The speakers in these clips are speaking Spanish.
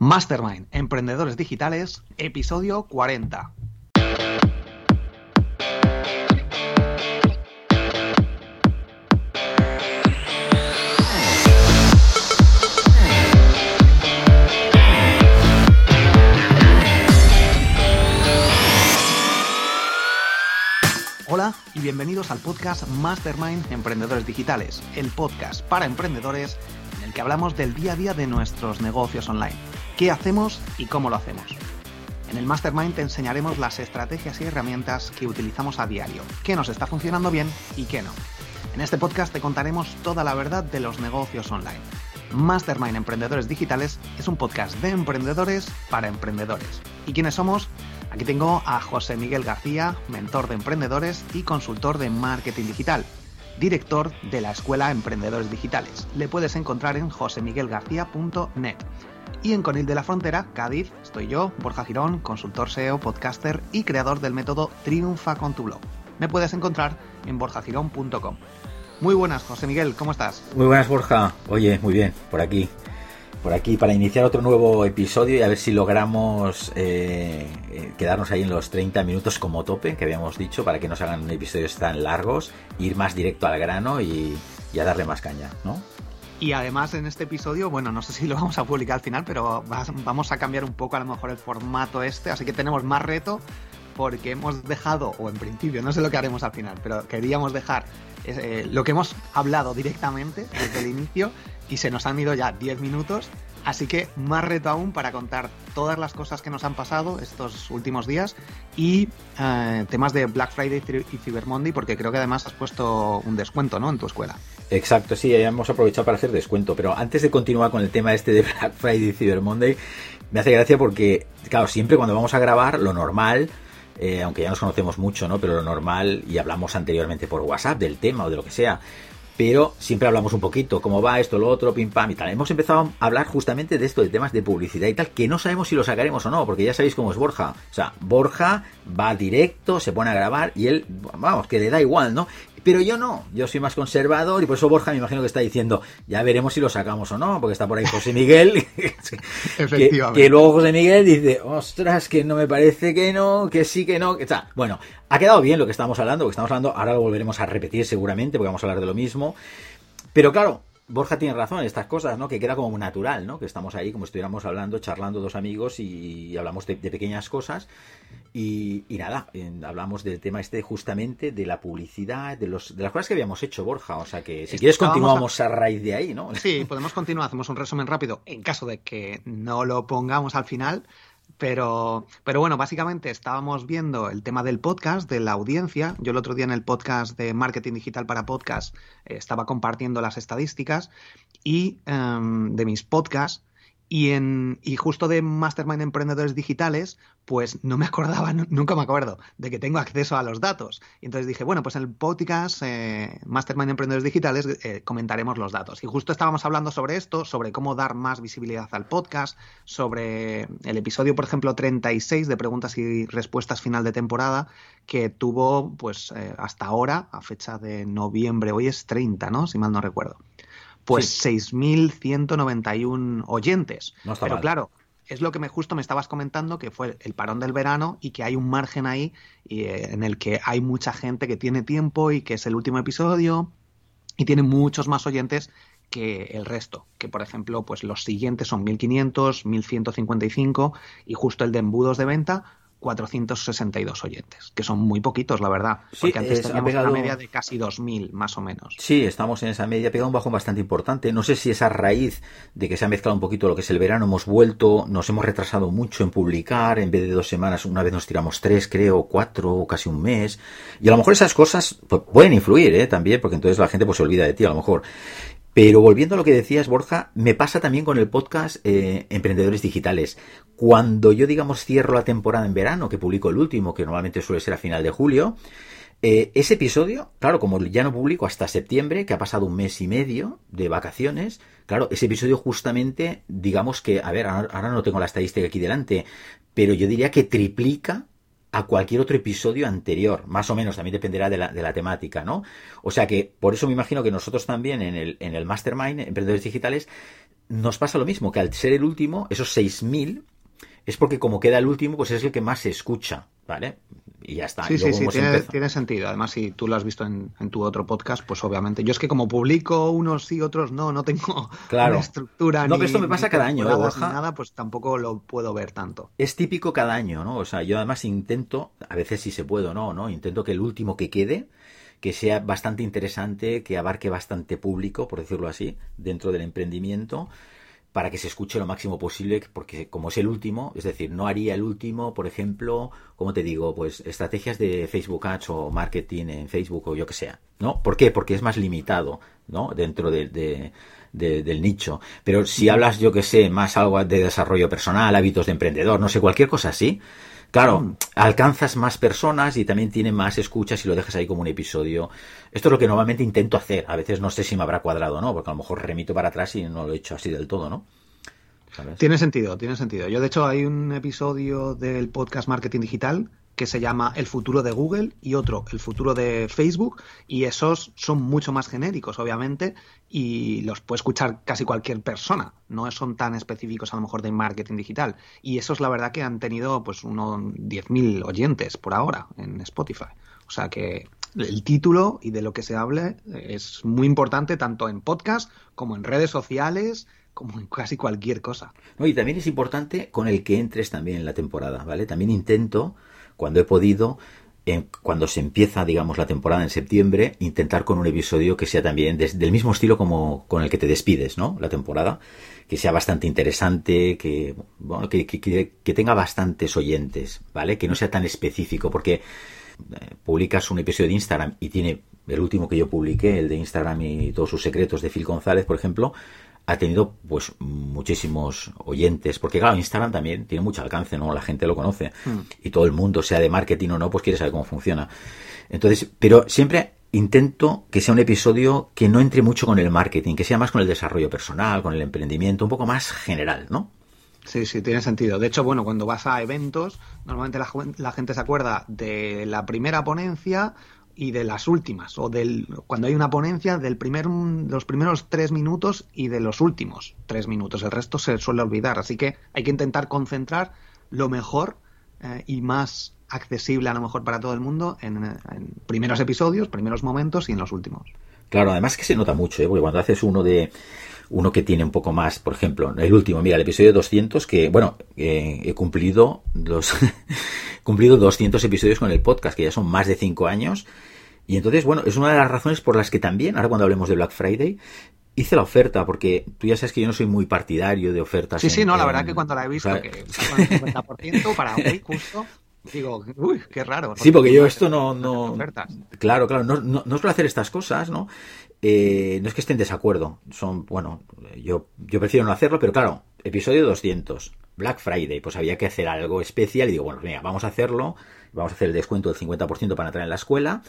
Mastermind, Emprendedores Digitales, episodio 40. Hola y bienvenidos al podcast Mastermind Emprendedores Digitales, el podcast para emprendedores en el que hablamos del día a día de nuestros negocios online qué hacemos y cómo lo hacemos. En el Mastermind te enseñaremos las estrategias y herramientas que utilizamos a diario, qué nos está funcionando bien y qué no. En este podcast te contaremos toda la verdad de los negocios online. Mastermind Emprendedores Digitales es un podcast de emprendedores para emprendedores. ¿Y quiénes somos? Aquí tengo a José Miguel García, mentor de emprendedores y consultor de marketing digital, director de la Escuela Emprendedores Digitales. Le puedes encontrar en josemiguelgarcía.net. Y en Conil de la Frontera, Cádiz, estoy yo, Borja Girón, consultor SEO, podcaster y creador del método Triunfa con tu blog. Me puedes encontrar en borjagirón.com. Muy buenas, José Miguel, ¿cómo estás? Muy buenas, Borja. Oye, muy bien, por aquí. Por aquí para iniciar otro nuevo episodio y a ver si logramos eh, eh, quedarnos ahí en los 30 minutos como tope que habíamos dicho para que no se hagan episodios tan largos, ir más directo al grano y, y a darle más caña, ¿no? Y además en este episodio, bueno, no sé si lo vamos a publicar al final, pero vamos a cambiar un poco a lo mejor el formato este, así que tenemos más reto porque hemos dejado, o en principio, no sé lo que haremos al final, pero queríamos dejar eh, lo que hemos hablado directamente desde el inicio y se nos han ido ya 10 minutos, así que más reto aún para contar todas las cosas que nos han pasado estos últimos días y eh, temas de Black Friday y Cyber Monday, porque creo que además has puesto un descuento, ¿no? En tu escuela. Exacto, sí, hemos aprovechado para hacer descuento. Pero antes de continuar con el tema este de Black Friday y Cyber Monday, me hace gracia porque, claro, siempre cuando vamos a grabar, lo normal, eh, aunque ya nos conocemos mucho, ¿no? Pero lo normal, y hablamos anteriormente por WhatsApp del tema o de lo que sea, pero siempre hablamos un poquito, cómo va esto, lo otro, pim pam y tal. Hemos empezado a hablar justamente de esto, de temas de publicidad y tal, que no sabemos si lo sacaremos o no, porque ya sabéis cómo es Borja. O sea, Borja va directo, se pone a grabar y él, vamos, que le da igual, ¿no? Pero yo no, yo soy más conservador y por eso Borja me imagino que está diciendo, ya veremos si lo sacamos o no, porque está por ahí José Miguel, Efectivamente. Que, luego José Miguel dice, ostras, que no me parece que no, que sí, que no, que está. Bueno, ha quedado bien lo que estamos hablando, porque estamos hablando, ahora lo volveremos a repetir seguramente, porque vamos a hablar de lo mismo. Pero claro, Borja tiene razón en estas cosas, ¿no? Que queda como natural, ¿no? Que estamos ahí como si estuviéramos hablando, charlando dos amigos y, hablamos de, pequeñas cosas. Y, nada, hablamos del tema este justamente de la publicidad, de, los, de las cosas que habíamos hecho, Borja. O sea que si quieres continuamos a... raíz de ahí, ¿no? Sí, podemos continuar, hacemos un resumen rápido en caso de que no lo pongamos al final. Pero, pero bueno, básicamente estábamos viendo el tema del podcast, de la audiencia. Yo el otro día en el podcast de Marketing Digital para Podcast eh, estaba compartiendo las estadísticas y em, de mis podcasts y, en, y justo de Mastermind Emprendedores Digitales, pues no me acordaba, nunca me acuerdo, de que tengo acceso a los datos. Y entonces dije, bueno, pues en el podcast eh, Mastermind Emprendedores Digitales eh, comentaremos los datos. Y justo estábamos hablando sobre esto, sobre cómo dar más visibilidad al podcast, sobre el episodio, por ejemplo, 36 de preguntas y respuestas final de temporada, que tuvo, pues eh, hasta ahora, a fecha de noviembre, hoy es 30, ¿no? Si mal no recuerdo pues 6.191 oyentes. Pero claro, es lo que me justo me estabas comentando, que fue el parón del verano y que hay un margen ahí eh, en el que hay mucha gente que tiene tiempo y que es el último episodio y tiene muchos más oyentes que el resto, que por ejemplo, pues los siguientes son 1500, 1155 y justo el de embudos de venta 462 oyentes, que son muy poquitos, la verdad. porque antes teníamos una media de casi 2.000, más o menos. Sí, estamos en esa media, ha pegado un bajón bastante importante. No sé si es a raíz de que se ha mezclado un poquito lo que es el verano, hemos vuelto, nos hemos retrasado mucho en publicar, en vez de dos semanas, una vez nos tiramos tres, creo, cuatro, o casi un mes. Y a lo mejor esas cosas pues, pueden influir, ¿eh? También, porque entonces la gente pues se olvida de ti, a lo mejor. Pero volviendo a lo que decías, Borja, me pasa también con el podcast eh, Emprendedores Digitales. Cuando yo, digamos, cierro la temporada en verano, que publico el último, que normalmente suele ser a final de julio, eh, ese episodio, claro, como ya no publico hasta septiembre, que ha pasado un mes y medio de vacaciones, claro, ese episodio justamente, digamos que, a ver, ahora no tengo la estadística aquí delante, pero yo diría que triplica a cualquier otro episodio anterior, más o menos, también dependerá de la, de la, temática, ¿no? O sea que por eso me imagino que nosotros también en el, en el Mastermind, Emprendedores Digitales, nos pasa lo mismo, que al ser el último, esos 6.000, es porque como queda el último, pues es el que más se escucha, ¿vale? Y ya está. Sí, sí, sí, tiene, sentido. Además, si tú lo has visto en, tu otro podcast, pues obviamente. Yo es que como publico unos sí, otros no, no tengo claro. estructura. No, pero esto me pasa cada año, ¿eh, nada, pues tampoco lo puedo ver tanto. Es típico cada año, ¿no? O sea, yo además intento, a veces si se puede o no, ¿no? Intento que el último que quede que sea bastante interesante, que abarque bastante público, por decirlo así, dentro del emprendimiento, para que se escuche lo máximo posible, porque como es el último, es decir, no haría el último, por ejemplo, como te digo, pues estrategias de Facebook Ads o marketing en Facebook o yo que sea, ¿no? ¿Por qué? Porque es más limitado, ¿no? Dentro de, del nicho. Pero si hablas, yo que sé, más algo de desarrollo personal, hábitos de emprendedor, no sé, cualquier cosa así, Claro, alcanzas más personas y también tiene más escuchas si lo dejas ahí como un episodio. Esto es lo que normalmente intento hacer. A veces no sé si me habrá cuadrado o no, porque a lo mejor remito para atrás y no lo he hecho así del todo, ¿no? Tiene sentido, tiene sentido. Yo, de hecho, hay un episodio del podcast Marketing Digital que se llama El futuro de Google y otro, El futuro de Facebook, y esos son mucho más genéricos, obviamente, y los puede escuchar casi cualquier persona, no son tan específicos a lo mejor de marketing digital. Y esos, la verdad, que han tenido pues unos 10.000 oyentes por ahora en Spotify. O sea que el título y de lo que se hable es muy importante tanto en podcast como en redes sociales, como en casi cualquier cosa. No, y también es importante con el que entres también en la temporada, ¿vale? También intento cuando he podido, cuando se empieza, digamos, la temporada en septiembre, intentar con un episodio que sea también del mismo estilo como con el que te despides, ¿no? La temporada, que sea bastante interesante, que, bueno, que, que, tenga bastantes oyentes, ¿vale? Que no sea tan específico, porque eh, publicas un episodio de Instagram y tiene el último que yo publiqué, el de Instagram y todos sus secretos de Phil González, por ejemplo, ha tenido pues muchísimos oyentes, porque claro, Instagram también tiene mucho alcance, ¿no? La gente lo conoce hmm. y todo el mundo, sea de marketing o no, pues quiere saber cómo funciona. Entonces, pero siempre intento que sea un episodio que no entre mucho con el marketing, que sea más con el desarrollo personal, con el emprendimiento, un poco más general, ¿no? Sí, sí, tiene sentido. De hecho, bueno, cuando vas a eventos, normalmente la, la gente se acuerda de la primera ponencia y de las últimas, o del cuando hay una ponencia, del primer, los primeros tres minutos y de los últimos tres minutos. El resto se suele olvidar, así que hay que intentar concentrar lo mejor eh, y más accesible a lo mejor para todo el mundo en, primeros episodios, primeros momentos y en los últimos. Claro, además que se nota mucho, ¿eh? porque cuando haces uno de uno que tiene un poco más, por ejemplo, el último, mira, el episodio 200, que, bueno, eh, he cumplido los cumplido 200 episodios con el podcast, que ya son más de 5 años, y entonces, bueno, es una de las razones por las que también, ahora cuando hablemos de Black Friday, hice la oferta, porque tú ya sabes que yo no soy muy partidario de ofertas. Sí, sí, no, la verdad que cuando la he visto, que el 50% para hoy justo, digo, uy, qué raro. Sí, porque yo esto no... no claro, claro, no, no, no suelo hacer estas cosas, ¿no? Eh, no es que esté en desacuerdo, son, bueno, yo, yo prefiero no hacerlo, pero claro, episodio 200, Black Friday, pues había que hacer algo especial y digo, bueno, mira, vamos a hacerlo, vamos a hacer el descuento del 50% para entrar en la escuela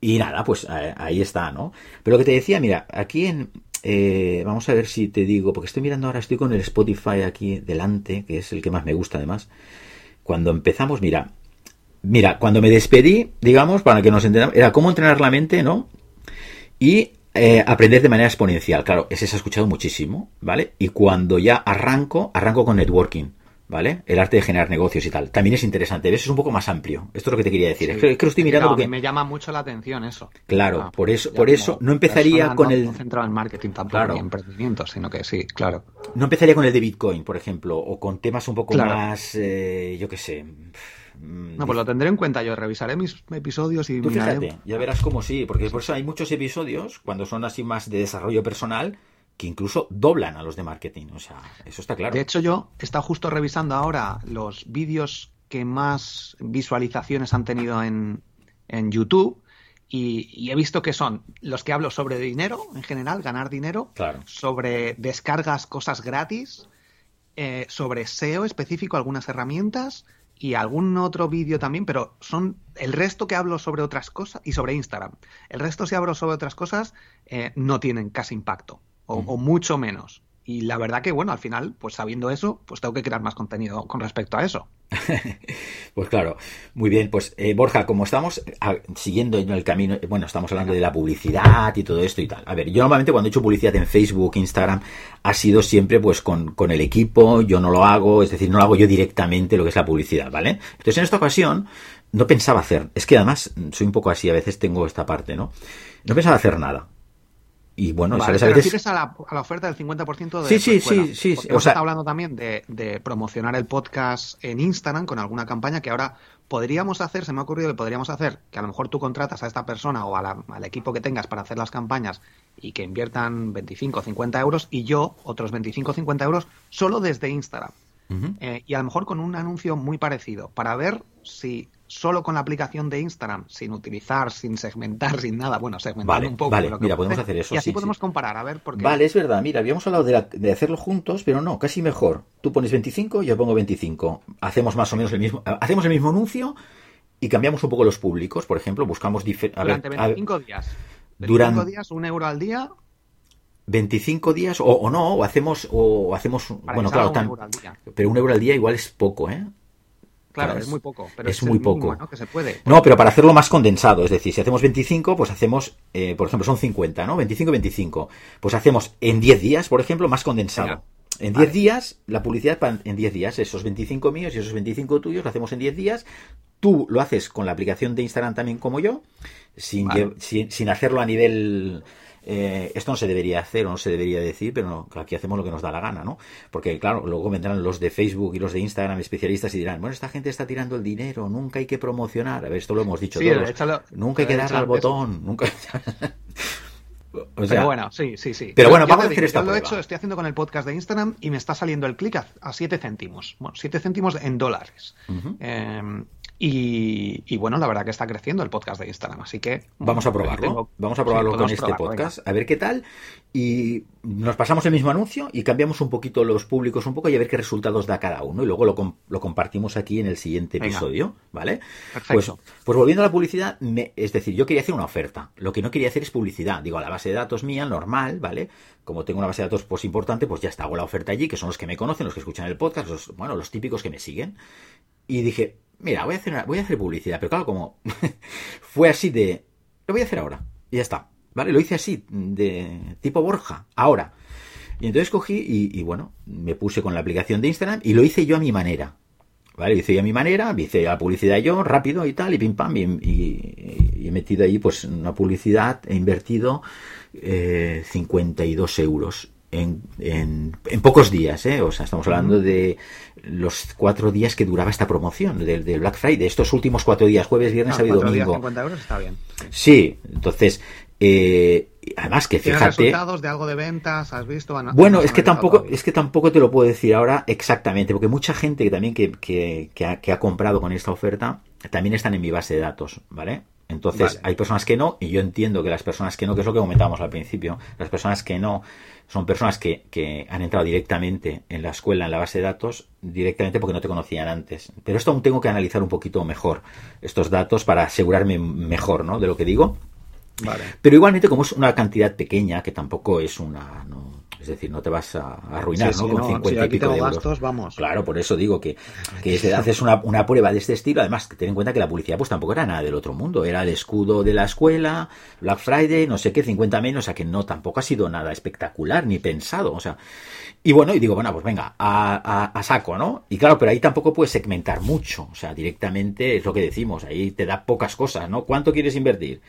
y nada, pues eh, ahí está, ¿no? Pero lo que te decía, mira, aquí en... Eh, vamos a ver si te digo, porque estoy mirando ahora, estoy con el Spotify aquí delante, que es el que más me gusta además. Cuando empezamos, mira, mira, cuando me despedí, digamos, para que nos entendamos, era cómo entrenar la mente, ¿no? Y eh, aprender de manera exponencial. Claro, ese se ha escuchado muchísimo, ¿vale? Y cuando ya arranco, arranco con networking. ¿vale? El arte de generar negocios y tal. También es interesante. ¿Ves? Es un poco más amplio. Esto es lo que te quería decir. Es, que, lo estoy mirando porque... Me llama mucho la atención eso. Claro, ah, por eso, por eso no empezaría con el... centrado en marketing tampoco claro. en emprendimiento, sino que sí, claro. No empezaría con el de Bitcoin, por ejemplo, o con temas un poco más, eh, yo qué sé... no, pues lo tendré en cuenta yo, revisaré mis episodios y... Tú fíjate, ya verás cómo sí, porque por eso hay muchos episodios, cuando son así más de desarrollo personal, que incluso doblan a los de marketing. O sea, eso está claro. De hecho, yo he estado justo revisando ahora los vídeos que más visualizaciones han tenido en, en YouTube y, he visto que son los que hablo sobre dinero en general, ganar dinero, claro. sobre descargas, cosas gratis, eh, sobre SEO específico, algunas herramientas y algún otro vídeo también, pero son el resto que hablo sobre otras cosas y sobre Instagram. El resto si hablo sobre otras cosas eh, no tienen casi impacto o, mucho menos. Y la verdad que, bueno, al final, pues sabiendo eso, pues tengo que crear más contenido con respecto a eso. pues claro, muy bien. Pues eh, Borja, como estamos siguiendo en el camino, bueno, estamos hablando de la publicidad y todo esto y tal. A ver, yo normalmente cuando he hecho publicidad en Facebook, Instagram, ha sido siempre pues con, con el equipo, yo no lo hago, es decir, no lo hago yo directamente lo que es la publicidad, ¿vale? Entonces en esta ocasión no pensaba hacer, es que además soy un poco así, a veces tengo esta parte, ¿no? No pensaba hacer nada y bueno, vale, ¿sabes? a veces... A la, a la, oferta del 50% de Sí, sí, sí, sí. o sea, está hablando también de, de, promocionar el podcast en Instagram con alguna campaña que ahora podríamos hacer, se me ha ocurrido que podríamos hacer, que a lo mejor tú contratas a esta persona o a la, al equipo que tengas para hacer las campañas y que inviertan 25 o 50 euros y yo otros 25 o 50 euros solo desde Instagram. Uh -huh. eh, y a lo mejor con un anuncio muy parecido para ver si solo con la aplicación de Instagram, sin utilizar, sin segmentar, sin nada, bueno, segmentar vale, un poco. Vale, lo que mira, podemos hacer eso. Y así sí, podemos sí. comparar, a ver, porque... Vale, es verdad, mira, habíamos hablado de, la, de, hacerlo juntos, pero no, casi mejor. Tú pones 25, yo pongo 25. Hacemos más o menos el mismo, hacemos el mismo anuncio y cambiamos un poco los públicos, por ejemplo, buscamos diferentes... Durante 25 días. 25 Durante... días, un euro al día 25 días o, o, no, o hacemos, o hacemos, Para bueno, claro, tan, un pero un euro al día igual es poco, ¿eh? Claro, Claro, es es- muy poco. Pero es muy mínimo, poco. ¿no? Que se puede. No, pero para hacerlo más condensado, es decir, si hacemos 25, pues hacemos, eh, por ejemplo, son 50, ¿no? 25 y 25. Pues hacemos en 10 días, por ejemplo, más condensado. En 10 Vale. días, la publicidad en 10 días, esos 25 míos y esos 25 tuyos, lo hacemos en 10 días. Tú lo haces con la aplicación de Instagram también como yo, sin, Vale. sin, sin hacerlo a nivel... eh, esto no se debería hacer o no se debería decir, pero no, aquí hacemos lo que nos da la gana, ¿no? Porque claro, luego vendrán los de Facebook y los de Instagram especialistas y dirán, bueno, esta gente está tirando el dinero, nunca hay que promocionar. A ver, esto lo hemos dicho Sí, todos. échalo- nunca hay que darle al échalo eso. botón, nunca... o sea, pero bueno, sí, sí, sí. pero bueno, yo vamos a hacer esta yo lo he hecho, estoy haciendo con el podcast de Instagram y me está saliendo el clic a, a 7 céntimos. Bueno, 7 céntimos en dólares. Eh, y, y bueno, la verdad que está creciendo el podcast de Instagram, así que... Vamos a probarlo. tengo- Vamos a sí, probarlo con este probarlo, podcast, a ver qué tal. Y nos pasamos el mismo anuncio y cambiamos un poquito los públicos un poco y a ver qué resultados da cada uno. Y luego lo, com- lo compartimos aquí en el siguiente Venga. episodio, ¿vale? Perfecto. Pues, pues volviendo a la publicidad, me- es decir, yo quería hacer una oferta. Lo que no quería hacer es publicidad. Digo, a la base de datos mía, normal, ¿vale? Como tengo una base de datos pues importante, pues ya está, hago la oferta allí, que son los que me conocen, los que escuchan el podcast, los, bueno, los típicos que me siguen. Y dije, mira, voy a hacer, una- voy a hacer publicidad, pero claro, como fue así de, lo voy a hacer ahora, y ya está, ¿vale? Lo hice así, de tipo Borja, ahora. Y entonces cogí y, bueno, me puse con la aplicación de Instagram y lo hice yo a mi manera. ¿Vale? Lo hice yo a mi manera, hice la publicidad yo, rápido y tal, y pim pam, y he metido ahí pues una publicidad, he invertido eh, 52 euros en, en, en pocos días, ¿eh? O sea, estamos hablando de los cuatro días que duraba esta promoción, del, del Black Friday, estos últimos cuatro días, jueves, viernes, sábado y cuatro días, domingo. 50 euros está bien. Sí, entonces, eh, además que ¿Tienes fíjate... resultados de algo de ventas? ¿Has visto? ¿Han- Bueno, es que tampoco, todavía? es que tampoco te lo puedo decir ahora exactamente, porque mucha gente que también que, que, que ha, que ha comprado con esta oferta también están en mi base de datos, ¿vale? Entonces, Vale. hay personas que no, y yo entiendo que las personas que no, que es lo que comentábamos al principio, las personas que no son personas que, que han entrado directamente en la escuela, en la base de datos, directamente porque no te conocían antes. Pero esto aún tengo que analizar un poquito mejor estos datos para asegurarme mejor, ¿no? De lo que digo. Vale. Pero igualmente, como es una cantidad pequeña, que tampoco es una. no- es decir, no te vas a arruinar, Sí, ¿no? sí, Con no, 50 si y pico de euros. gastos, vamos. Claro, por eso digo que, que es- haces una, una prueba de este estilo. Además, ten en cuenta que la publicidad pues tampoco era nada del otro mundo. Era el escudo de la escuela, Black Friday, no sé qué, 50 menos. O sea que no, tampoco ha sido nada espectacular ni pensado. O sea, y bueno, y digo, bueno, pues venga, a, a- a saco, ¿no? Y claro, pero ahí tampoco puedes segmentar mucho. O sea, directamente es lo que decimos. Ahí te da pocas cosas, ¿no? ¿Cuánto quieres invertir?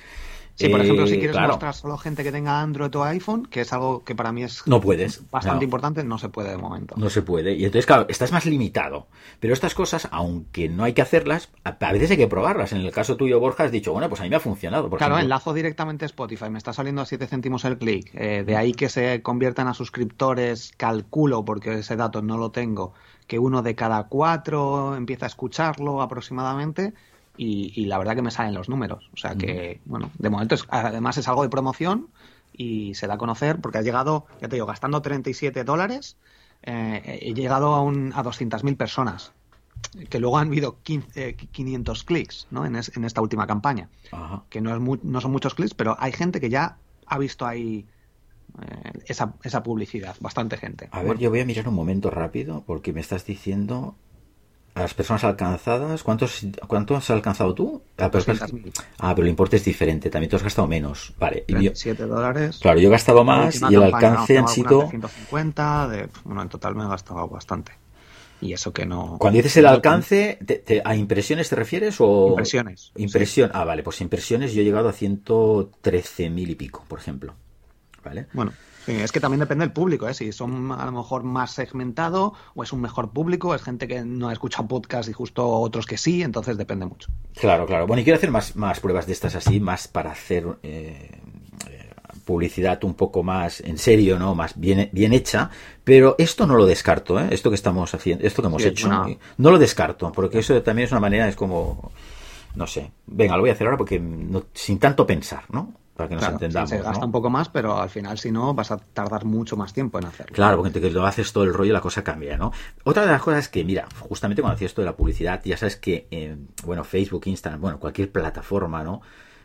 Sí, por Eh, ejemplo, si quieres claro. mostrar solo gente que tenga Android o iPhone, que es algo que para mí es No puedes. bastante no. importante, no se puede de momento. No se puede. Y entonces, claro, estás más limitado. Pero estas cosas, aunque no hay que hacerlas, a a veces hay que probarlas. En el caso tuyo, Borja, has dicho, bueno, pues a mí me ha funcionado. Por Claro, ejemplo. enlazo directamente a Spotify, me está saliendo a 7 céntimos el clic. Eh, de ahí que se conviertan a suscriptores, calculo, porque ese dato no lo tengo, que uno de cada cuatro empieza a escucharlo aproximadamente. Y, y la verdad que me salen los números. O sea que, bueno, de momento es, además es algo de promoción y se da a conocer porque ha llegado, ya te digo, gastando 37 dólares, eh, he llegado a, un, a 200.000 personas que luego han habido 15, eh, 500 clics ¿no? en, es- en esta última campaña Ajá. que no, es mu- no son muchos clics, pero hay gente que ya ha visto ahí eh, esa, esa publicidad, bastante gente. A ver, yo voy a mirar un momento rápido porque me estás diciendo a las personas alcanzadas, ¿cuántos, cuántos has alcanzado tú? Ah, pero, ah, pero el importe es diferente, también tú has gastado menos. Vale. 7 dólares. Claro, yo he gastado más y el alcance han sido... 150, de, bueno, en total me he gastado bastante. Y eso que no... Cuando dices el alcance, ¿a impresiones te refieres o...? Impresiones. Impresión. Ah, vale, pues impresiones yo he llegado a 113 mil y pico, por ejemplo. ¿Vale? Bueno, es que también depende del público, ¿eh? si son a lo mejor más segmentado o es un mejor público, es gente que no ha escuchado podcast y justo otros que sí, entonces depende mucho. Claro, claro. Bueno, y quiero hacer más, más pruebas de estas así, más para hacer eh, publicidad un poco más en serio, ¿no? Más bien, bien hecha, pero esto no lo descarto, ¿eh? Esto que estamos haciendo, esto que hemos hecho, no lo descarto, porque eso también es una manera, es como, no sé, venga, lo voy a hacer ahora porque sin tanto pensar, ¿no? Para que nos entendamos. se gasta un poco más, pero al final, si no, vas a tardar mucho más tiempo en hacerlo. Claro, porque entre que lo haces todo el rollo, la cosa cambia, ¿no? Otra de las cosas es que, mira, justamente cuando hacías esto de la publicidad, ya sabes que, eh, bueno, Facebook, Instagram, bueno, cualquier plataforma, ¿no?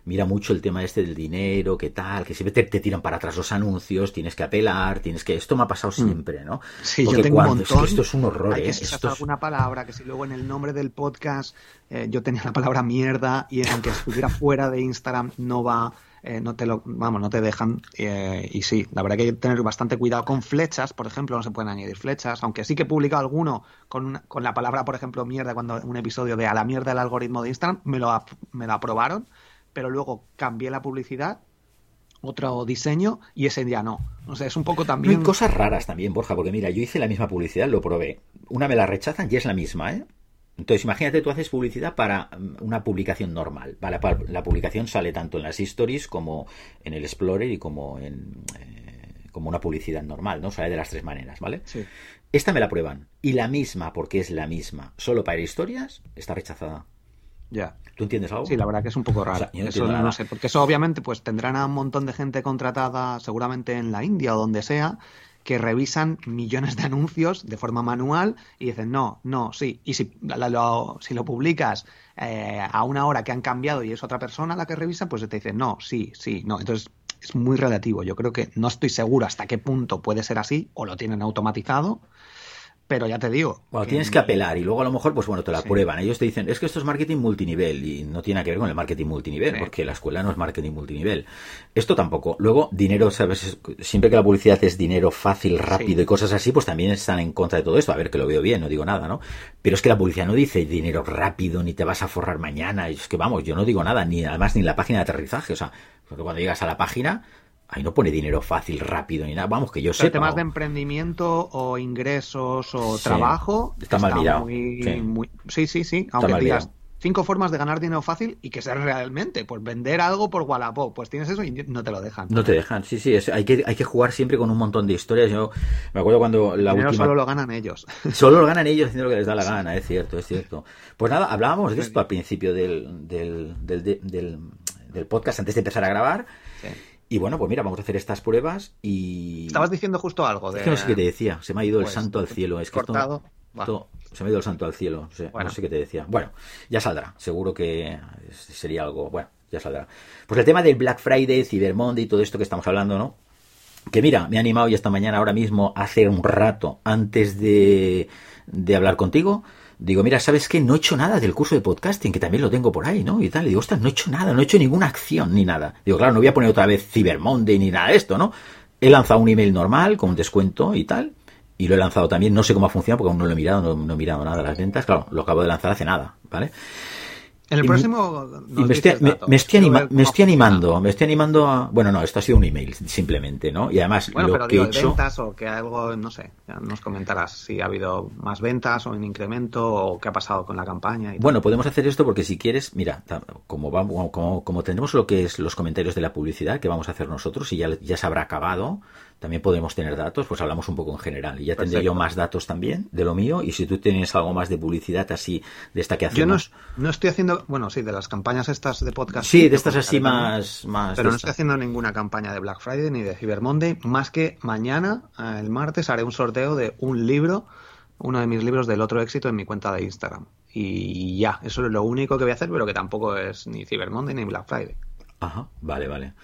Mira mucho el tema este del dinero, qué tal, que siempre te, tiran para atrás los anuncios, tienes que apelar, tienes que... Esto me ha pasado mm. siempre, ¿no? Sí, yo tengo un montón. esto es un horror, Hay que ¿eh? Esto es... alguna palabra, que si luego en el nombre del podcast eh, yo tenía la palabra mierda y aunque estuviera fuera de Instagram no va eh, no te lo, vamos, no te dejan. Eh, y sí, la verdad que hay que tener bastante cuidado con flechas, por ejemplo, no se pueden añadir flechas, aunque sí que he publicado alguno con, con la palabra, por ejemplo, mierda, cuando un episodio de a la mierda el algoritmo de Instagram, me lo, me lo aprobaron, pero luego cambié la publicidad otro diseño y ese día no. O sea, es un poco también. Hay cosas raras también, Borja, porque mira, yo hice la misma publicidad, lo probé. Una me la rechazan y es la misma, ¿eh? Entonces, imagínate, tú haces publicidad para mm, una publicación normal. La, publicación sale tanto en las stories como en el Explorer y como en eh, como una publicidad normal, ¿no? Sale de las tres maneras, ¿vale? Sí. Esta me la prueban. Y la misma, porque es la misma, solo para historias, está rechazada. Ya. ¿Tú entiendes algo? Sí, la verdad que es un poco raro. eso no sé, porque eso obviamente pues tendrán a un montón de gente contratada seguramente en la India o donde sea que revisan millones de anuncios de forma manual y dicen no, no, sí. Y si lo, si lo publicas eh, a una hora que han cambiado y es otra persona la que revisa, pues te dicen no, sí, sí, no. Entonces es muy relativo. Yo creo que no estoy seguro hasta qué punto puede ser así o lo tienen automatizado pero ya te digo. Bueno, tienes que apelar y luego a lo mejor, pues bueno, te la prueban. Ellos te dicen, es que esto es marketing multinivel y no tiene que ver con el marketing multinivel, porque la escuela no es marketing multinivel. Esto tampoco. Luego, dinero, sabes, siempre que la publicidad es dinero fácil, rápido y cosas así, pues también están en contra de todo esto. A ver, que lo veo bien, no digo nada, ¿no? Pero es que la publicidad no dice dinero rápido, ni te vas a forrar mañana. Es que vamos, yo no digo nada, ni además ni la página de aterrizaje. O sea, cuando llegas a la página, Ahí no pone dinero fácil, rápido ni nada. Vamos, que yo sé. temas de emprendimiento o ingresos o trabajo. Está, mal mirado. sí. sí, sí, Aunque digas cinco formas de ganar dinero fácil y que sea realmente. Pues vender algo por Wallapop. Pues tienes eso y no te lo dejan. No te dejan, sí, sí. hay, que, hay que jugar siempre con un montón de historias. Yo me acuerdo cuando la última. Solo lo ganan ellos. Solo lo ganan ellos haciendo lo que les da la gana, es cierto, es cierto. Pues nada, hablábamos de esto al principio del, del, del, del podcast antes de empezar a grabar. Sí. Y bueno, pues mira, vamos a hacer estas pruebas y... Estabas diciendo justo algo de... Es que no sé qué te decía, se me ha ido el pues, santo al cielo. Es que cortado. se me ha ido el santo al cielo, no sé qué te decía. Bueno, ya saldrá, seguro que sería algo... Bueno, ya saldrá. Pues el tema del Black Friday, Cyber Monday y todo esto que estamos hablando, ¿no? Que mira, me he animado ya esta mañana, ahora mismo, hace un rato, antes de, de hablar contigo, digo, mira, ¿sabes qué? No he hecho nada del curso de podcasting, que también lo tengo por ahí, ¿no? Y tal, y digo, ostras, no he hecho nada, no he hecho ninguna acción ni nada. Digo, claro, no voy a poner otra vez Cyber Monday ni nada de esto, ¿no? He lanzado un email normal con un descuento y tal, y lo he lanzado también, no sé cómo ha funcionado porque aún no lo he mirado, no, no he mirado nada de las ventas, claro, lo acabo de lanzar hace nada, ¿vale? En el próximo. me, estoy, animando, me estoy animando a. Bueno, no, esto ha sido un email, simplemente, ¿no? Y además, bueno, lo pero que he hecho. ventas o que algo, no sé, nos comentarás si ha habido más ventas o un incremento o qué ha pasado con la campaña. bueno, podemos hacer esto porque si quieres, mira, como, vamos, como, como tenemos lo que es los comentarios de la publicidad que vamos a hacer nosotros y ya, ya se habrá acabado también podemos tener datos, pues hablamos un poco en general. Y ya tendré yo más datos también de lo mío. Y si tú tienes algo más de publicidad así, de esta que hacemos. Yo no, no estoy haciendo, bueno, sí, de las campañas estas de podcast. Sí, de estas así más, más. Pero no estoy haciendo ninguna campaña de Black Friday ni de Cyber Monday, más que mañana, eh, el martes, haré un sorteo de un libro, uno de mis libros del otro éxito en mi cuenta de Instagram. Y ya, eso es lo único que voy a hacer, pero que tampoco es ni Cyber Monday ni Black Friday. Ajá, vale, vale.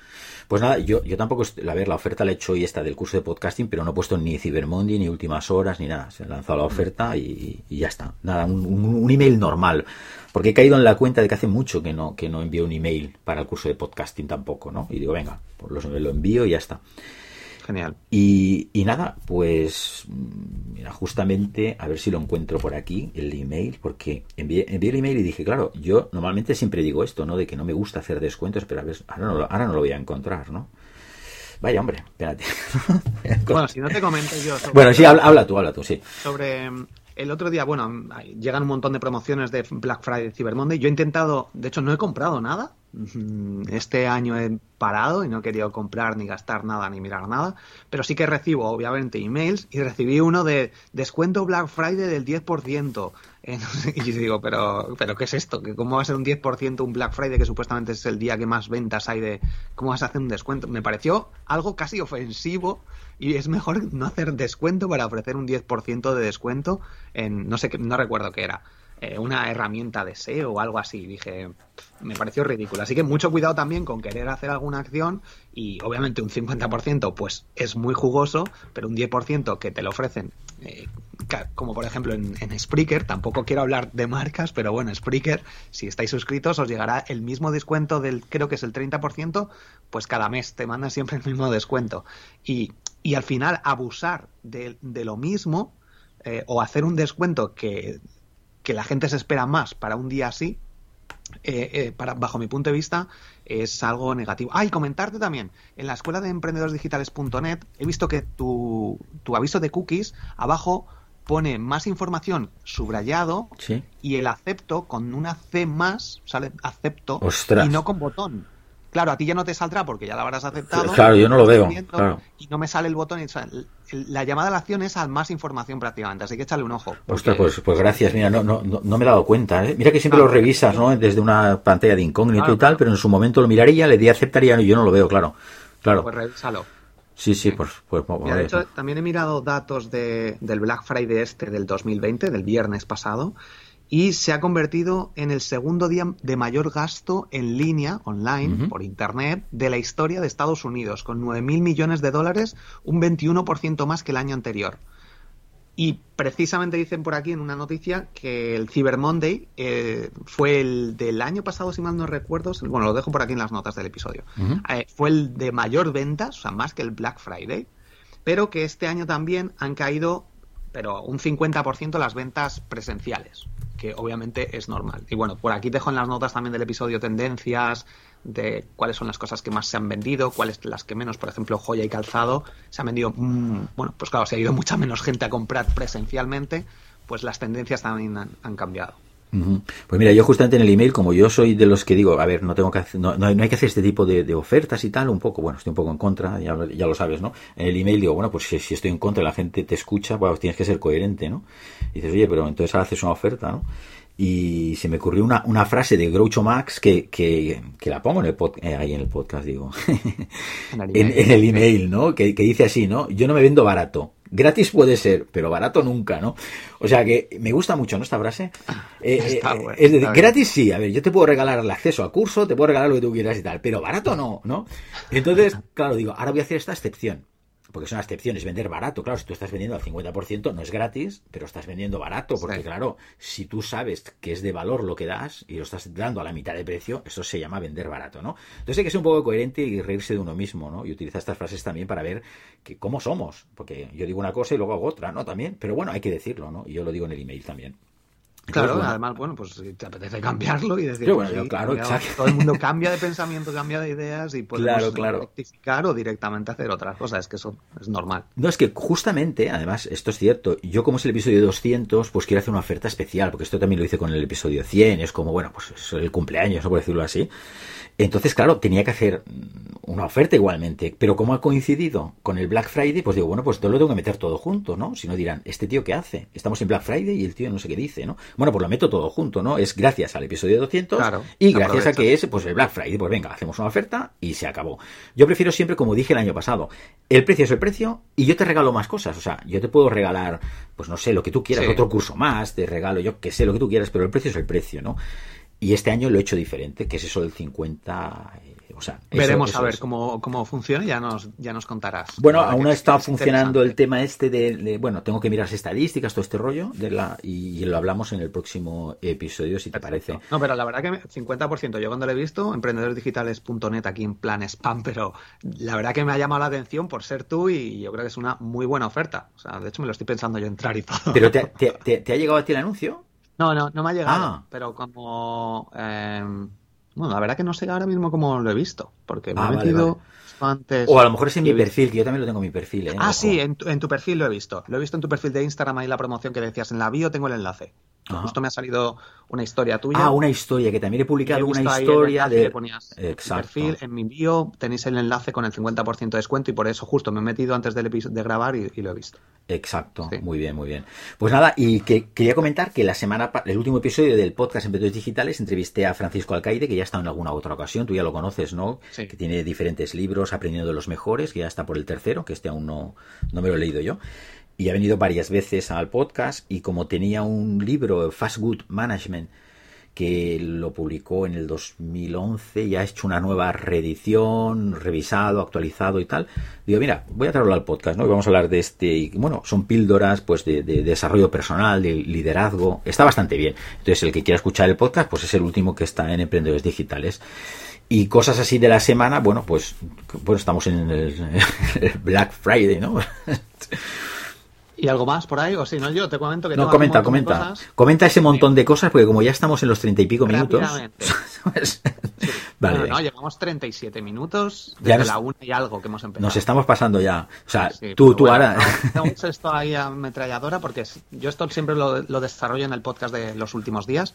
Pues nada, yo, yo tampoco, a ver, la oferta la he hecho hoy esta del curso de podcasting, pero no he puesto ni Cibermondi, ni últimas horas, ni nada. Se ha lanzado la mm. oferta y, ya está. Nada, un, email normal. Porque he caído en la cuenta de que hace mucho que no, que no envío un email para el curso de podcasting tampoco, ¿no? Y digo, venga, pues lo, lo envío y ya está. Genial. Y, nada, pues mira, justamente a ver si lo encuentro por aquí, el email, porque envié, envié el email y dije, claro, yo normalmente siempre digo esto, ¿no? De que no me gusta hacer descuentos, pero a ver, ahora no, ahora no lo voy a encontrar, ¿no? Vaya, hombre, espérate. bueno, si no te comento yo. bueno, sí, habla, tú, habla tú, sí. Sobre el otro día, bueno, llegan un montón de promociones de Black Friday, Cyber Monday. Yo he intentado, de hecho, no he comprado nada. Este año he parado y no he querido comprar ni gastar nada ni mirar nada, pero sí que recibo obviamente emails y recibí uno de descuento Black Friday del 10%. Y yo digo, pero, pero ¿qué es esto? ¿Cómo va a ser un 10% un Black Friday que supuestamente es el día que más ventas hay de... ¿Cómo vas a hacer un descuento? Me pareció algo casi ofensivo y es mejor no hacer descuento para ofrecer un 10% de descuento en... No sé, qué, no recuerdo qué era. Eh, una herramienta de SEO o algo así. Dije, me pareció ridículo. Así que mucho cuidado también con querer hacer alguna acción y obviamente un 50% pues es muy jugoso, pero un 10% que te lo ofrecen, eh, como por ejemplo en, en, Spreaker, tampoco quiero hablar de marcas, pero bueno, Spreaker, si estáis suscritos os llegará el mismo descuento del, creo que es el 30%, pues cada mes te mandan siempre el mismo descuento. Y, y al final abusar de, de lo mismo eh, o hacer un descuento que que la gente se espera más para un día así, eh, eh, para, bajo mi punto de vista, es algo negativo. Ah, y comentarte también, en la escuela de emprendedoresdigitales.net he visto que tu, tu, aviso de cookies abajo pone más información subrayado y el acepto con una C más, sale acepto y no con botón. Claro, a ti ya no te saldrá porque ya la habrás aceptado. Claro, yo no lo veo. Y no me sale el botón. La llamada a la acción es a más información prácticamente, así que échale un ojo. Ostras, pues, pues gracias. Mira, no, no, no me he dado cuenta. ¿eh? Mira que siempre lo revisas ¿no? desde una pantalla de incógnito y tal, pero en su momento lo miraría, le di aceptaría y yo no lo veo, claro. claro. Pues revísalo. Sí, sí, pues, pues de hecho, también he mirado datos de, del Black Friday este del 2020, del viernes pasado, y se ha convertido en el segundo día de mayor gasto en línea, online, por Internet, de la historia de Estados Unidos, con 9.000 millones de dólares, un 21% más que el año anterior. Y precisamente dicen por aquí en una noticia que el Cyber Monday eh, fue el del año pasado, si mal no recuerdo, bueno, lo dejo por aquí en las notas del episodio, eh, fue el de mayor ventas, o sea, más que el Black Friday, pero que este año también han caído, pero un 50% las ventas presenciales que obviamente es normal. Y bueno, por aquí dejo en las notas también del episodio tendencias de cuáles son las cosas que más se han vendido, cuáles las que menos, por ejemplo, joya y calzado, se han vendido, mm, bueno, pues claro, se ha ido mucha menos gente a comprar presencialmente, pues las tendencias también han cambiado. Pues mira, yo justamente en el email, como yo soy de los que digo, a ver, no tengo que hacer, no, no, hay, que hacer este tipo de, ofertas y tal, un poco, bueno, estoy un poco en contra, ya, ya lo sabes, ¿no? En el email digo, bueno, pues si, estoy en contra, la gente te escucha, pues tienes que ser coherente, ¿no? Y dices, oye, pero entonces haces una oferta, ¿no? y se me ocurrió una, una frase de Groucho Max que, que, que la pongo en el eh, ahí en el podcast, digo, en, el email, ¿no? Que, que, dice así, ¿no? Yo no me vendo barato. Gratis puede ser, pero barato nunca, ¿no? O sea que me gusta mucho, ¿no? Esta frase. Eh, eh, es decir, gratis sí, a ver, yo te puedo regalar el acceso a curso, te puedo regalar lo que tú quieras y tal, pero barato no, ¿no? Entonces, claro, digo, ahora voy a hacer esta excepción porque es una excepción, es vender barato. Claro, si tú estás vendiendo al 50%, no es gratis, pero estás vendiendo barato, porque claro, si tú sabes que es de valor lo que das y lo estás dando a la mitad de precio, eso se llama vender barato, ¿no? Entonces hay que ser un poco coherente y reírse de uno mismo, ¿no? Y utilizar estas frases también para ver que cómo somos, porque yo digo una cosa y luego hago otra, ¿no? También, pero bueno, hay que decirlo, ¿no? Y yo lo digo en el email también. Claro, además, bueno, pues te apetece cambiarlo y decir, pues claro, todo el mundo cambia de pensamiento, cambia de ideas y podemos claro, rectificar o directamente hacer otras cosas, es que eso es normal. No, es que justamente, además, esto es cierto, yo como es el episodio 200, pues quiero hacer una oferta especial, porque esto también lo hice con el episodio 100, es como, bueno, pues es el cumpleaños, ¿no? por decirlo así. Entonces, claro, tenía que hacer una oferta igualmente, pero como ha coincidido con el Black Friday, pues digo, bueno, pues todo lo tengo que meter todo junto, ¿no? Si no dirán, ¿este tío qué hace? Estamos en Black Friday y el tío no sé qué dice, ¿no? Bueno, pues lo meto todo junto, ¿no? Es gracias al episodio 200 y gracias a que es, pues el Black Friday, pues venga, hacemos una oferta y se acabó. Yo prefiero siempre, como dije el año pasado, el precio es el precio y yo te regalo más cosas, o sea, yo te puedo regalar, pues no sé, lo que tú quieras, otro curso más, te regalo, yo que sé, lo que tú quieras, pero el precio es el precio, ¿no? Y este año lo he hecho diferente, que es eso del 50 Veremos a ver cómo, cómo funciona y ya nos, ya nos contarás. Bueno, aún está funcionando el tema este de, bueno, tengo que mirar estadísticas, todo este rollo, de la, y, lo hablamos en el próximo episodio, si te parece. No, pero la verdad que 50%, yo cuando lo he visto, emprendedoresdigitales.net aquí en plan spam, pero la verdad que me ha llamado la atención por ser tú y yo creo que es una muy buena oferta. O sea, de hecho me lo estoy pensando yo entrar y todo. ¿Pero te, te, ha llegado a ti el anuncio? No, no, no me ha llegado, ah. pero como... Eh, bueno, la verdad que no sé ahora mismo cómo lo he visto, porque me he ah, metido antes. O a lo mejor es en mi perfil, que yo también lo tengo en mi perfil. ¿eh? Ah, sí, en tu, en tu, perfil lo he visto. Lo he visto en tu perfil de Instagram, ahí la promoción que decías en la bio, tengo el enlace. Justo me ha salido una historia tuya. Ah, una historia, que también he publicado una historia de... ponías Exacto. perfil, en mi bio tenéis el enlace con el 50% de descuento y por eso justo me he metido antes del de grabar y, lo he visto. Exacto, muy bien, muy bien. Pues nada, y que quería comentar que la semana, el último episodio del podcast Emprendedores Digitales entrevisté a Francisco Alcaide, que ya está en alguna otra ocasión, tú ya lo conoces, ¿no? Que tiene diferentes libros, aprendiendo de los mejores, que ya está por el tercero, que este aún no, no me lo he leído yo y ha venido varias veces al podcast y como tenía un libro, Fast Good Management, que lo publicó en el 2011 y ha hecho una nueva reedición, revisado, actualizado y tal. Digo, mira, voy a traerlo al podcast, ¿no? Y vamos a hablar de este, bueno, son píldoras pues de, desarrollo personal, de liderazgo, está bastante bien. Entonces, el que quiera escuchar el podcast, pues es el último que está en Emprendedores Digitales. Y cosas así de la semana, bueno, pues, pues estamos en el Black Friday, ¿no? ¿Y algo más por ahí? O si no, yo te comento que... No, comenta, comenta. Comenta ese montón de cosas, porque como ya estamos en los treinta y pico minutos... vale. No, llevamos 37 minutos desde la una y algo que hemos empezado. Nos estamos pasando ya. O sea, tú, tú ahora... Tengo esto ahí ametralladora porque yo esto siempre lo, lo desarrollo en el podcast de los últimos días.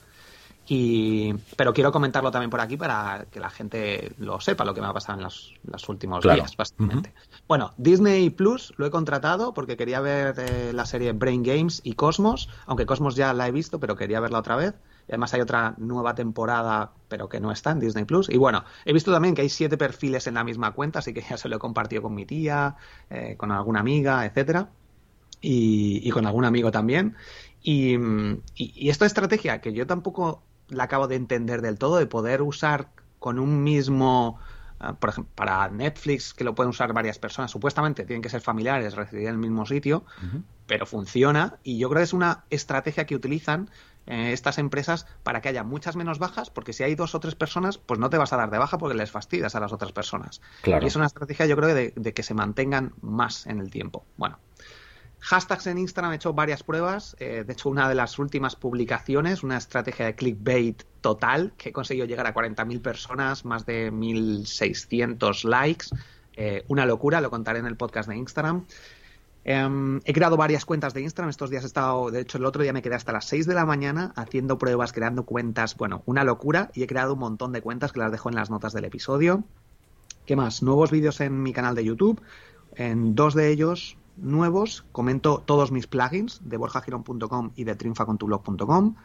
Y, pero quiero comentarlo también por aquí para que la gente lo sepa, lo que me ha pasado en los, últimos días, básicamente. Bueno, Disney Plus lo he contratado porque quería ver eh, la serie Brain Games y Cosmos, aunque Cosmos ya la he visto, pero quería verla otra vez. Y además hay otra nueva temporada, pero que no está en Disney Plus. Y bueno, he visto también que hay siete perfiles en la misma cuenta, así que ya se lo he compartido con mi tía, eh, con alguna amiga, etcétera. Y, con algún amigo también. Y, y, esta estrategia que yo tampoco la acabo de entender del todo, de poder usar con un mismo Ah, por ejemplo, para Netflix, que lo pueden usar varias personas, supuestamente tienen que ser familiares, residir en el mismo sitio, pero funciona y yo creo que es una estrategia que utilizan eh, estas empresas para que haya muchas menos bajas, porque si hay dos o tres personas, pues no te vas a dar de baja porque les fastidias a las otras personas. Y es una estrategia, yo creo, de, de que se mantengan más en el tiempo. Bueno, Hashtags en Instagram he hecho varias pruebas. Eh, de hecho, una de las últimas publicaciones, una estrategia de clickbait total, que he conseguido llegar a 40.000 personas, más de 1.600 likes. Eh, una locura, lo contaré en el podcast de Instagram. Em, he creado varias cuentas de Instagram. Estos días he estado, de hecho, el otro día me quedé hasta las 6 de la mañana haciendo pruebas, creando cuentas. Bueno, una locura. Y he creado un montón de cuentas que las dejo en las notas del episodio. ¿Qué más? Nuevos vídeos en mi canal de YouTube. En dos de ellos nuevos, comento todos mis plugins de borjagirón.com y de triunfacontublog.com.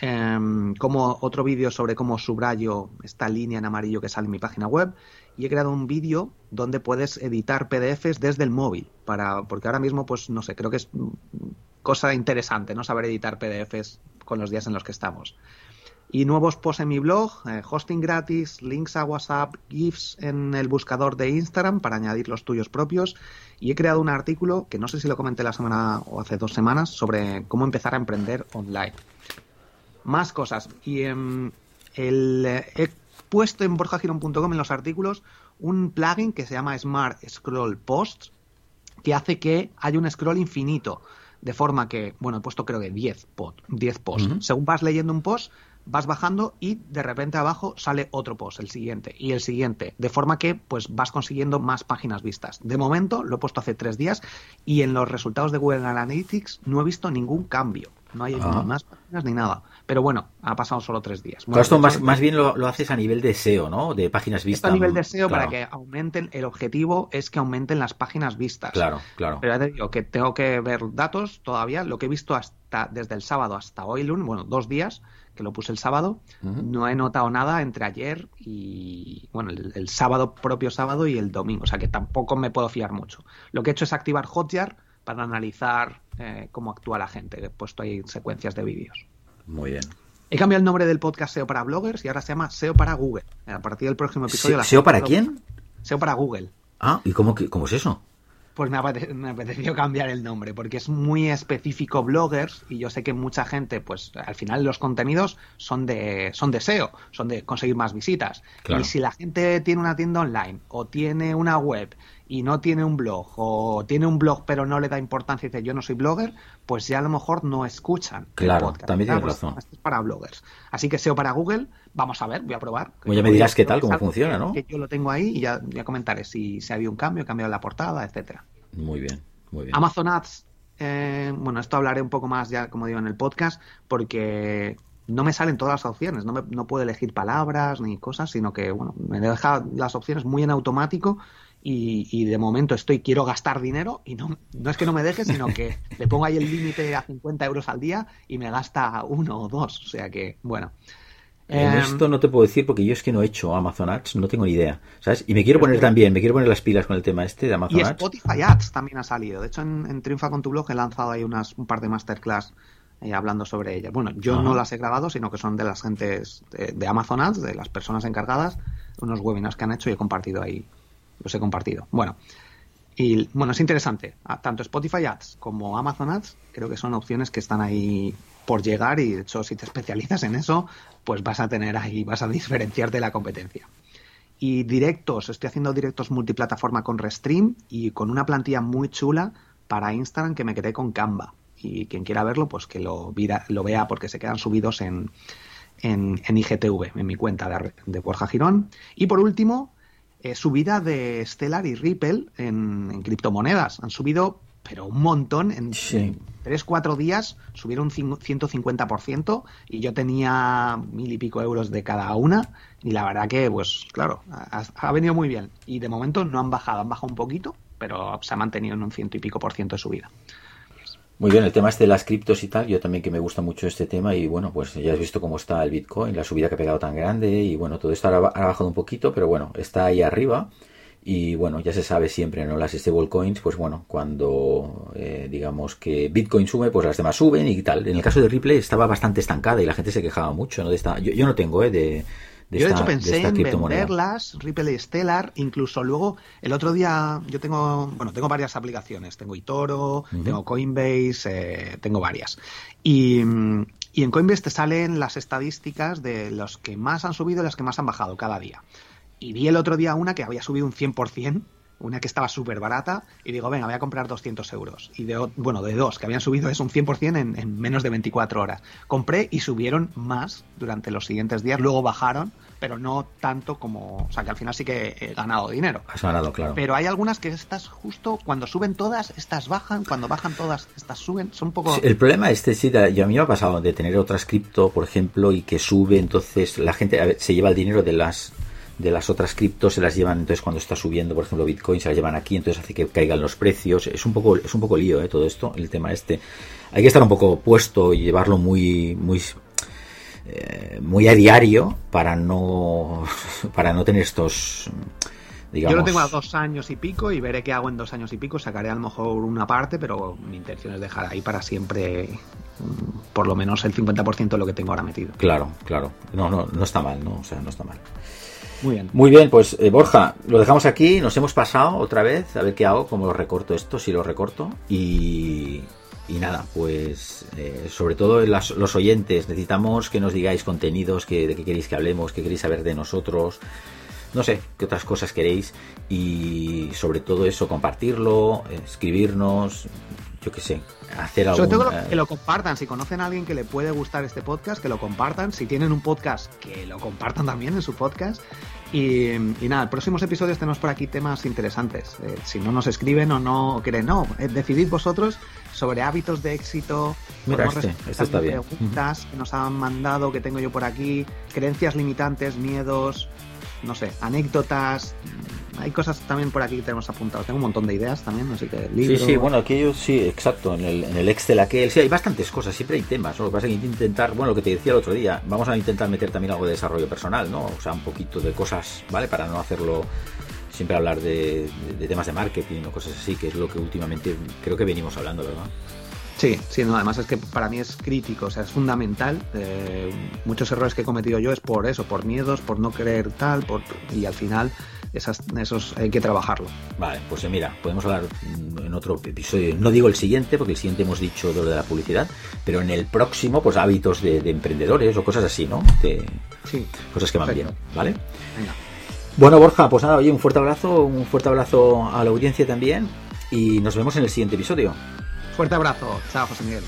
Em, como otro vídeo sobre cómo subrayo esta línea en amarillo que sale en mi página web y he creado un vídeo donde puedes editar PDFs desde el móvil para porque ahora mismo pues no sé creo que es cosa interesante no saber editar PDFs con los días en los que estamos y nuevos posts en mi blog, eh, hosting gratis, links a WhatsApp, GIFs en el buscador de Instagram para añadir los tuyos propios. Y he creado un artículo que no sé si lo comenté la semana o hace dos semanas sobre cómo empezar a emprender online. Más cosas. Y em, el, he puesto en borjagiron.com en los artículos un plugin que se llama Smart Scroll Posts que hace que haya un scroll infinito. De forma que, bueno, he puesto creo que 10, 10 posts. Según vas leyendo un post, vas bajando y de repente abajo sale otro post, el siguiente y el siguiente, de forma que pues vas consiguiendo más páginas vistas. De momento lo he puesto hace tres días y en los resultados de Google Analytics no he visto ningún cambio. No hay ah. más páginas ni nada. Pero bueno, ha pasado solo tres días. esto más, más bien lo, haces a nivel de SEO, ¿no? De páginas vistas. a nivel de SEO para que aumenten, el objetivo es que aumenten las páginas vistas. Claro, claro. Pero ya te digo que tengo que ver datos todavía. Lo que he visto hasta desde el sábado hasta hoy, lunes, bueno, dos días, que lo puse el sábado, no he notado nada entre ayer y, bueno, el, sábado, propio sábado y el domingo, o sea que tampoco me puedo fiar mucho. Lo que he hecho es activar Hotjar para analizar eh, cómo actúa la gente. He puesto ahí secuencias de vídeos. Muy bien. He cambiado el nombre del podcast SEO para bloggers y ahora se llama SEO para Google. A partir del próximo episodio. ¿SEO para quién? SEO para Google. Ah, ¿y cómo, cómo es eso? Pues me, apeteció cambiar el nombre, porque es muy específico bloggers y yo sé que mucha gente, pues al final los contenidos son de, son de SEO, son de conseguir más visitas. Y si la gente tiene una tienda online o tiene una web y no tiene un blog o tiene un blog pero no le da importancia y dice yo no soy blogger, pues ya a lo mejor no escuchan. Claro, también tienes razón. Esto es para bloggers. Así que SEO para Google, vamos a ver, voy a probar. Pues ya me dirás qué tal, cómo funciona, ¿no? Que yo lo tengo ahí y ya, ya comentaré si, si ha habido un cambio, he cambiado la portada, etcétera. Muy bien, muy bien. Amazon Ads, eh, bueno, esto hablaré un poco más ya, como digo, en el podcast, porque no me salen todas las opciones, no, me, no puedo elegir palabras ni cosas, sino que, bueno, me deja las opciones muy en automático y, de momento estoy, quiero gastar dinero y no, no es que no me deje, sino que le pongo ahí el límite a 50 euros al día y me gasta uno o dos, o sea que, bueno. En em, esto no te puedo decir porque yo es que no he hecho Amazon Ads, no tengo ni idea, ¿sabes? Y me quiero poner también, me quiero poner las pilas con el tema este de Amazon y Ads. Spotify Ads también ha salido. De hecho, en, Triunfa con tu blog he lanzado ahí unas, un par de masterclass eh, hablando sobre ellas. Bueno, yo no las he grabado, sino que son de las gentes de, Amazon Ads, de las personas encargadas, unos webinars que han hecho y he compartido ahí, los he compartido. Bueno, y bueno, es interesante. Ah, tanto Spotify Ads como Amazon Ads creo que son opciones que están ahí por llegar y de hecho si te especializas en eso, pues vas a tener ahí, vas a diferenciarte de la competencia. Y directos, estoy haciendo directos multiplataforma con Restream y con una plantilla muy chula para Instagram que me quedé con Canva. Y quien quiera verlo, pues que lo, lo vea porque se quedan subidos en, en, IGTV, en mi cuenta de, de Borja Girón. Y por último, eh, subida de Stellar y Ripple en, en, criptomonedas. Han subido, pero un montón. En, 3-4 días subieron un 150% y yo tenía mil y pico euros de cada una. Y la verdad que, pues claro, ha, ha, venido muy bien. Y de momento no han bajado, han bajado un poquito, pero se ha mantenido en un ciento y pico por ciento de subida. Muy bien, el tema este de las criptos y tal, yo también que me gusta mucho este tema y bueno, pues ya has visto cómo está el Bitcoin, la subida que ha pegado tan grande y bueno, todo esto ha bajado un poquito, pero bueno, está ahí arriba y bueno, ya se sabe siempre, ¿no? Las stablecoins, pues bueno, cuando eh, digamos que Bitcoin sube, pues las demás suben y tal. En el caso de Ripple estaba bastante estancada y la gente se quejaba mucho, ¿no? De esta, yo, yo no tengo, ¿eh? De, yo de hecho pensé en venderlas, Ripple y Stellar, incluso luego el otro día yo tengo, bueno, tengo varias aplicaciones, tengo Itoro, tengo Coinbase, eh, tengo varias. Y, y en Coinbase te salen las estadísticas de los que más han subido y los que más han bajado cada día. Y vi el otro día una que había subido un 100% una que estaba súper barata, y digo, venga, voy a comprar 200 euros. Y de, bueno, de dos, que habían subido es un 100% en, en menos de 24 horas. Compré y subieron más durante los siguientes días, luego bajaron, pero no tanto como, o sea, que al final sí que he ganado dinero. Has ganado, claro. Pero hay algunas que estas justo, cuando suben todas, estas bajan, cuando bajan todas, estas suben, son un poco... el problema este, sí, yo a mí me ha pasado de tener otras cripto, por ejemplo, y que sube, entonces la gente se lleva el dinero de las de las otras criptos se las llevan entonces cuando está subiendo por ejemplo Bitcoin se las llevan aquí entonces hace que caigan los precios es un poco es un poco lío ¿eh? todo esto el tema este hay que estar un poco puesto y llevarlo muy muy eh, muy a diario para no para no tener estos Digamos... Yo lo tengo a dos años y pico y veré qué hago en dos años y pico. Sacaré a lo mejor una parte, pero mi intención es dejar ahí para siempre mm, por lo menos el 50% de lo que tengo ahora metido. Claro, claro. No, no, no está mal, ¿no? O sea, no está mal. Muy bien. Muy bien, pues eh, Borja, lo dejamos aquí, nos hemos pasado otra vez, a ver qué hago, cómo lo recorto esto, si lo recorto. Y, y nada, pues eh, sobre todo los oyentes, necesitamos que nos digáis contenidos, que, de qué queréis que hablemos, qué queréis saber de nosotros, no sé, qué otras cosas queréis. Y sobre todo eso, compartirlo, escribirnos, yo qué sé, hacer algo. Sobre todo que lo compartan. Si conocen a alguien que le puede gustar este podcast, que lo compartan. Si tienen un podcast, que lo compartan también en su podcast. Y, nada, próximos episodios tenemos por aquí temas interesantes. Eh, si no nos escriben o no quieren, no, eh, decidid vosotros sobre hábitos de éxito. Mira, este, este está bien. Preguntas que nos han mandado, que tengo yo por aquí, creencias limitantes, miedos, no sé, anécdotas, hay cosas también por aquí que tenemos apuntado. Tengo un montón de ideas también, así que Sí, sí, bueno, aquello sí, exacto. En el, en el Excel aquel, sí, hay bastantes cosas, siempre hay temas. Lo que pasa es que intentar, bueno, lo que te decía el otro día, vamos a intentar meter también algo de desarrollo personal, ¿no? O sea, un poquito de cosas, ¿vale? Para no hacerlo siempre hablar de, de temas de marketing o cosas así, que es lo que últimamente creo que venimos hablando, ¿verdad? Sí, sí, no, además es que para mí es crítico, o sea, es fundamental. Eh, muchos errores que he cometido yo es por eso, por miedos, por no creer tal, por, y al final esas, esos hay que trabajarlo. Vale, pues eh, mira, podemos hablar en otro episodio, no digo el siguiente, porque el siguiente hemos dicho lo de la publicidad, pero en el próximo, pues hábitos de, emprendedores o cosas así, ¿no? De, sí. Cosas que van bien, ¿vale? Venga. Bueno, Borja, pues nada, oye, un fuerte abrazo, un fuerte abrazo a la audiencia también y nos vemos en el siguiente episodio. Fuerte abrazo. Chao, José Miguel.